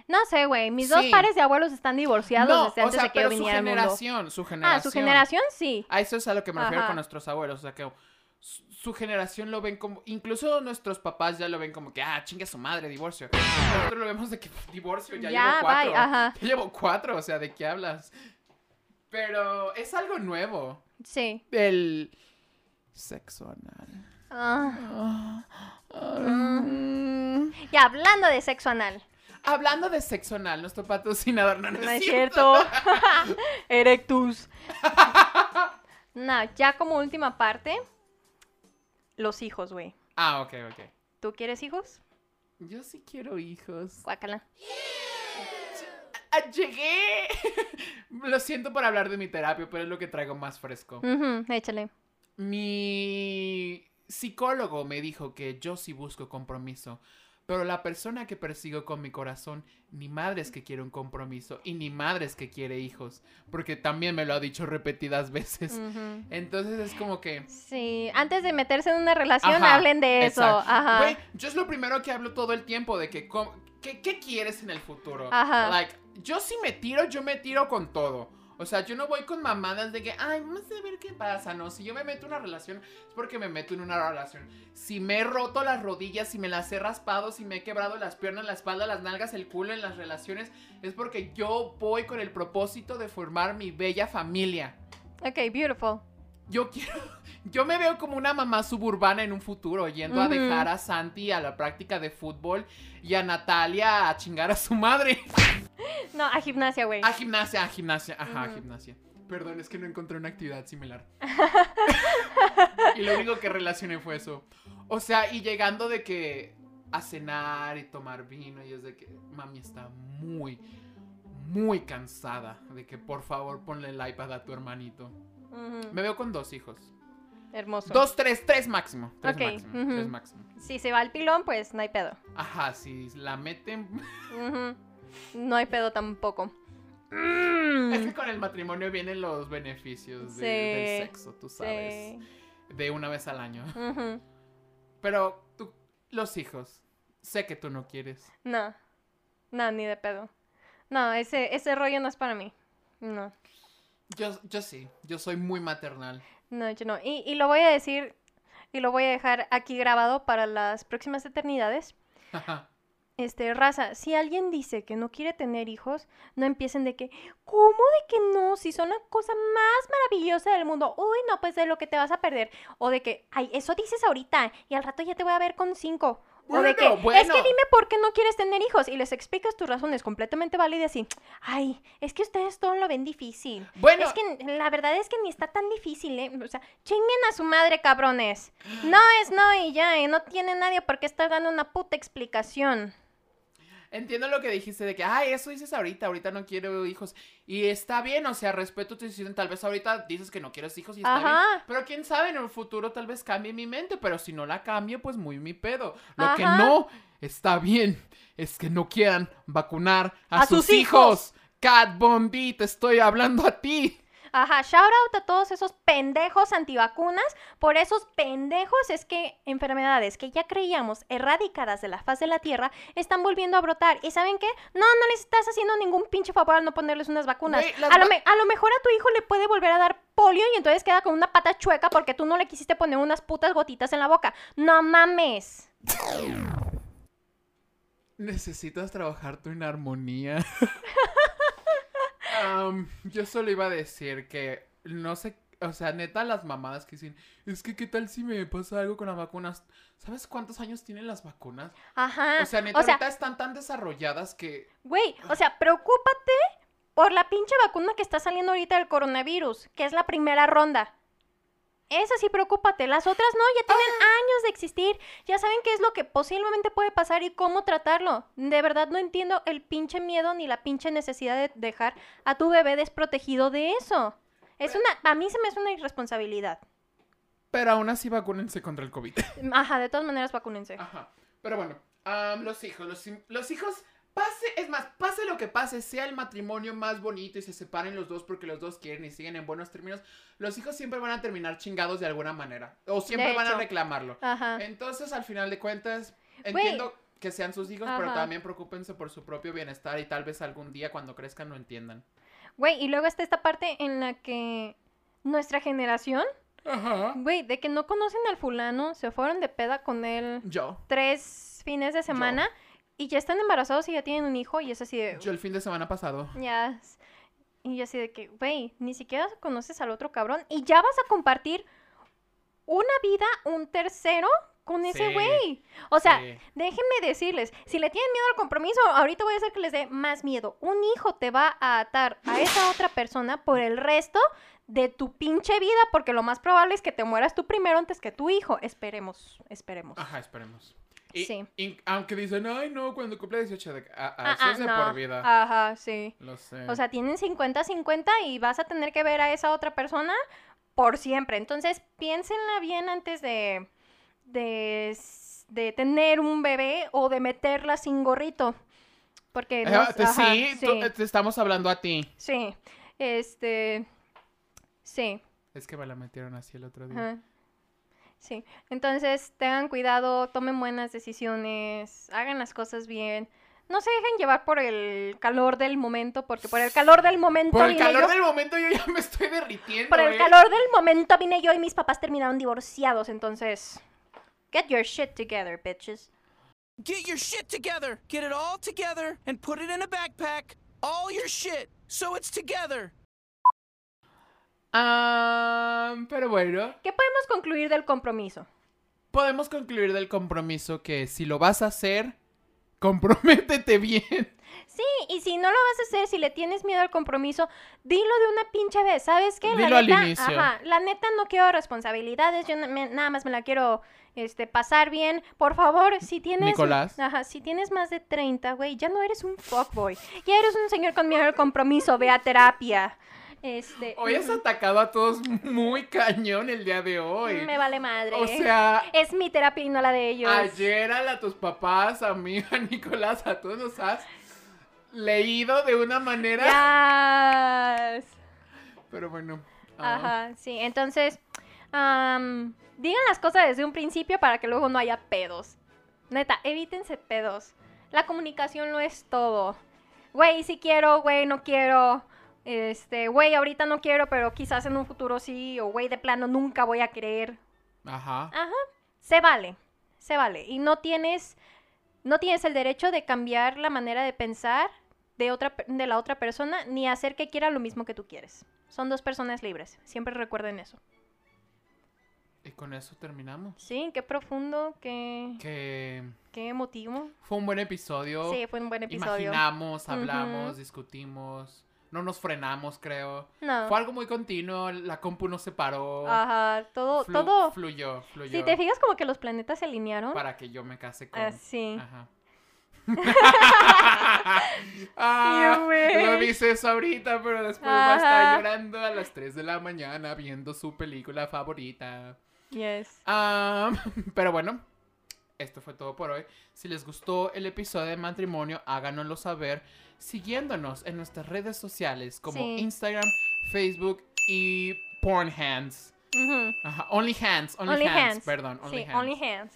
No sé, güey. Mis dos pares de abuelos están divorciados no, desde o antes sea, de que yo pero su viniera al mundo. generación, su generación. Ah, su generación sí. A eso es a lo que me refiero Ajá. con nuestros abuelos. O sea, que su, su generación lo ven como. Incluso nuestros papás ya lo ven como que, ah, chingue su madre, divorcio. Nosotros lo vemos de que divorcio, ya, Ya, llevo cuatro. bye, ajá. Ya llevo cuatro, o sea, ¿de qué hablas? Pero es algo nuevo. Sí. El sexo anal. Ah, Ah. Y hablando de sexo anal. Hablando de sexo anal, nuestro patrocinador no, no No es cierto. Erectus. no, ya como última parte. Los hijos, güey. Ah, ok, ok. ¿Tú quieres hijos? Yo sí quiero hijos. Guácala. Ah, llegué. Lo siento por hablar de mi terapia, pero es lo que traigo más fresco. Échale. Mi psicólogo me dijo que yo sí busco compromiso, pero la persona que persigo con mi corazón, ni madre es que quiere un compromiso y ni madre es que quiere hijos, porque también me lo ha dicho repetidas veces. Entonces es como que... Sí, antes de meterse en una relación, Ajá, hablen de eso. Ajá. Yo es lo primero que hablo todo el tiempo de que... ¿Qué, qué quieres en el futuro? Ajá. Like, yo si me tiro, yo me tiro con todo. O sea, yo no voy con mamadas de que, ay, vamos a ver qué pasa. No, si yo me meto en una relación, es porque me meto en una relación. Si me he roto las rodillas, si me las he raspado, si me he quebrado las piernas, la espalda, las nalgas, el culo en las relaciones, es porque yo voy con el propósito de formar mi bella familia. Ok, beautiful. Yo quiero, yo me veo como una mamá suburbana en un futuro, yendo a dejar a Santi a la práctica de fútbol y a Natalia a chingar a su madre. No, a gimnasia, güey. A gimnasia, a gimnasia, ajá, a gimnasia. Perdón, es que no encontré una actividad similar. y lo único que relacioné fue eso. O sea, y llegando de que a cenar y tomar vino y es de que mami está muy, muy cansada de que por favor ponle el iPad a tu hermanito. Me veo con dos hijos. Hermoso. Dos, tres, tres máximo. Tres Ok, máximo. Tres máximo. Si se va al pilón, pues no hay pedo. Ajá, si la meten. Ujú. No hay pedo tampoco. Es que con el matrimonio vienen los beneficios de- Sí, del sexo, tú sabes. Sí. De una vez al año. Pero tú, los hijos, sé que tú no quieres. No. No, ni de pedo. No, ese, ese rollo no es para mí. No. Yo, yo sí, yo soy muy maternal. No, yo no. Y, y lo voy a decir y lo voy a dejar aquí grabado para las próximas eternidades. Este, raza, si alguien dice que no quiere tener hijos, no empiecen de que, ¿cómo de que no? Si son la cosa más maravillosa del mundo. Uy, no, pues de lo que te vas a perder. O de que, ay, eso dices ahorita y al rato ya te voy a ver con cinco. o de que, bueno. es que dime por qué no quieres tener hijos y les explicas tus razones completamente válidas y, ay, es que ustedes todo lo ven difícil. Bueno. Es que la verdad es que ni está tan difícil, ¿eh? O sea, chinguen a su madre, cabrones. No es no y ya, y no tiene nadie por qué estar dando una puta explicación. Entiendo lo que dijiste de que, ay, eso dices ahorita, ahorita no quiero hijos. Y está bien, o sea, respeto tu decisión. Tal vez ahorita dices que no quieres hijos y está Ajá. bien. Pero quién sabe, en un futuro tal vez cambie mi mente. Pero si no la cambio, pues muy mi pedo. Lo que no está bien es que no quieran vacunar a, A sus, sus hijos. hijos. Cat Bondi, te estoy hablando a ti. Ajá, shout out a todos esos pendejos antivacunas. Por esos pendejos es que enfermedades que ya creíamos erradicadas de la faz de la tierra están volviendo a brotar. ¿Y saben qué? No, no les estás haciendo ningún pinche favor al no ponerles unas vacunas. A, lo va- a lo mejor a tu hijo le puede volver a dar polio y entonces queda con una pata chueca porque tú no le quisiste poner unas putas gotitas en la boca. No mames. Necesitas trabajar tú en armonía. Am, yo solo iba a decir que no sé, o sea, neta las mamadas que dicen, es que qué tal si me pasa algo con las vacunas. ¿Sabes cuántos años tienen las vacunas? Ajá. O sea, neta o sea, ahorita están tan desarrolladas que Güey, o sea, preocúpate por la pinche vacuna que está saliendo ahorita del coronavirus, que es la primera ronda. Esa sí, preocúpate. Las otras no, ya tienen años de existir. Ya saben qué es lo que posiblemente puede pasar y cómo tratarlo. De verdad no entiendo el pinche miedo ni la pinche necesidad de dejar a tu bebé desprotegido de eso. Es una, a mí se me hace una irresponsabilidad. pero aún así vacúnense contra el COVID. Ajá, de todas maneras vacúnense. Ajá. Pero bueno, los hijos, los hijos, pase, es más, pase lo que pase, sea el matrimonio más bonito y se separen los dos porque los dos quieren y siguen en buenos términos, los hijos siempre van a terminar chingados de alguna manera. O siempre van a reclamarlo. Ajá. Entonces, al final de cuentas, entiendo que sean sus hijos, pero también preocúpense por su propio bienestar y tal vez algún día cuando crezcan lo entiendan. Güey, y luego está esta parte en la que nuestra generación. Güey, de que no conocen al fulano, se fueron de peda con él Yo. tres fines de semana y ya están embarazados y ya tienen un hijo y es así de... Yo el fin de semana pasado. Ya. Y yo así de que, güey, ni siquiera conoces al otro cabrón y ya vas a compartir una vida, un tercero con ese güey. O sea, sí. déjenme decirles, si le tienen miedo al compromiso, ahorita voy a hacer que les dé más miedo. Un hijo te va a atar a esa otra persona por el resto de tu pinche vida, porque lo más probable es que te mueras tú primero antes que tu hijo. Esperemos, esperemos. Ajá, esperemos. Y, Sí. y aunque dicen, ay, no, cuando cumple 18, de... ah, ah, Ah, eso es de no. por vida. Ajá, sí. Lo sé. O sea, tienen 50-50 y vas a tener que ver a esa otra persona por siempre. Entonces, piénsenla bien antes de, de, de tener un bebé o de meterla sin gorrito. Porque Ajá, ajá, sí, eh, te estamos hablando a ti. sí, este, sí, Es que me la metieron así el otro día. ajá, sí. Entonces, tengan cuidado, tomen buenas decisiones, hagan las cosas bien. No se dejen llevar por el calor del momento, porque por el calor del momento Por el calor yo. del momento yo ya me estoy derritiendo. Por el ¿eh? calor del momento vine yo y mis papás terminaron divorciados, entonces. Get your shit together, bitches. Get your shit together. Get it all together and put it in a backpack. All your shit. So it's together. Pero bueno, ¿Qué podemos concluir del compromiso? podemos concluir del compromiso que si lo vas a hacer, comprométete bien. Sí, y si no lo vas a hacer, si le tienes miedo al compromiso, dilo de una pinche vez, ¿sabes qué? Dilo al neta, inicio. Ajá, la neta no quiero responsabilidades, yo me- nada más me la quiero este, pasar bien. Por favor, si tienes... Nicolás. Ajá, si tienes más de 30, güey, ya no eres un fuckboy. Ya eres un señor con miedo al compromiso, ve a terapia. Este... Hoy has atacado a todos muy cañón el día de hoy. Me vale madre. O sea, Es mi terapia y no la de ellos. ayer a, la- tus papás, a mí, a Nicolás, a todos nos has leído de una manera. Yes. Pero bueno. ah, Ajá, sí. Entonces, digan las cosas desde un principio para que luego no haya pedos. Neta, evítense pedos. La comunicación no es todo. Güey, sí quiero, güey, no quiero. Este, güey, ahorita no quiero, pero quizás en un futuro sí. O güey, de plano nunca voy a querer. Ajá. Ajá, se vale, se vale. Y no tienes, no tienes el derecho de cambiar la manera de pensar de, otra, de la otra persona, ni hacer que quiera lo mismo que tú quieres. Son dos personas libres, siempre recuerden eso. Y con eso terminamos. Sí, qué profundo, qué, Que qué emotivo. fue un buen episodio. Sí, fue un buen episodio. Imaginamos, hablamos, discutimos. No nos frenamos, creo. No. Fue algo muy continuo. La compu no se paró. Ajá, todo, Flu- todo. Fluyó, fluyó. Si te fijas como que los planetas se alinearon. Para que yo me case con. Ah, sí. Ajá. ah, no dice eso ahorita, pero después va a estar Ajá. llorando a las 3 de la mañana viendo su película favorita. Yes. Ah, pero bueno, esto fue todo por hoy. Si les gustó el episodio de matrimonio, háganoslo saber siguiéndonos en nuestras redes sociales como Sí. Instagram, Facebook y Pornhands. Ujú. Ajá, OnlyHands, Only OnlyHands, hands. perdón, Sí, OnlyHands. only hands.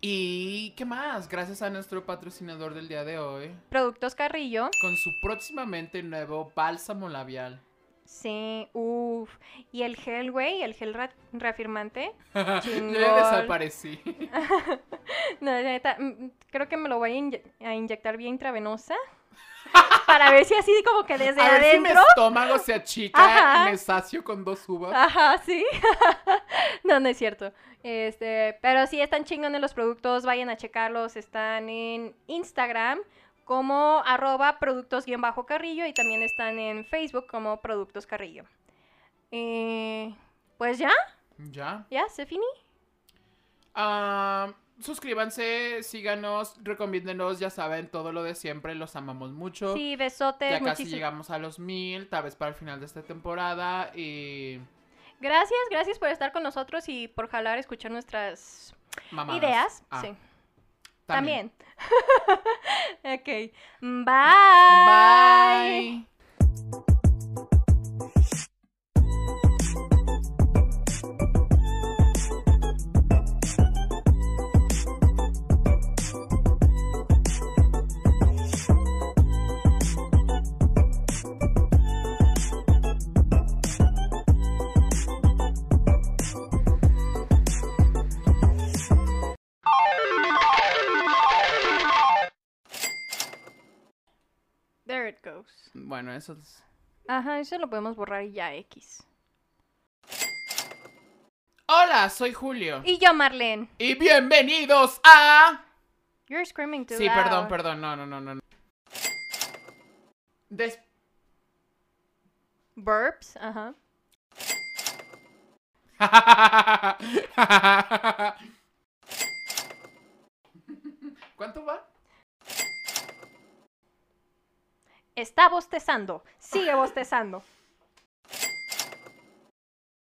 Y qué más, gracias a nuestro patrocinador del día de hoy, Productos Carrillo. con su próximamente nuevo bálsamo labial. Sí, uff. Y el gel, güey, el gel reafirmante. Yo desaparecí. No, neta, mm, creo que me lo voy a, inye- a inyectar vía intravenosa. Para ver si así como que desde a ver si mi estómago se achica Ajá. y me sacio con dos uvas. Ajá, sí. no, no es cierto. Este, pero sí están chingones los productos, vayan a checarlos. Están en Instagram como arroba productos-carrillo y también están en Facebook como productos carrillo. Eh, pues ya, Ya. ya, se finí. Ah, suscríbanse, síganos, recomiéndenos, ya saben, todo lo de siempre, los amamos mucho. Sí, besotes, ya casi llegamos a los mil, tal vez para el final de esta temporada. Y. Gracias, gracias por estar con nosotros y por jalar, escuchar nuestras Mamadas. ideas. Ah, sí, también. también. ok. Bye. Bye. Ajá, eso lo podemos borrar y ya X. Hola, soy Julio. Y yo, Marlene. Y bienvenidos a. You're screaming too Sí, loud. perdón, perdón, no, no, no, no. no. Des- Burps, ajá. ¿Cuánto va? Está bostezando. Sigue bostezando.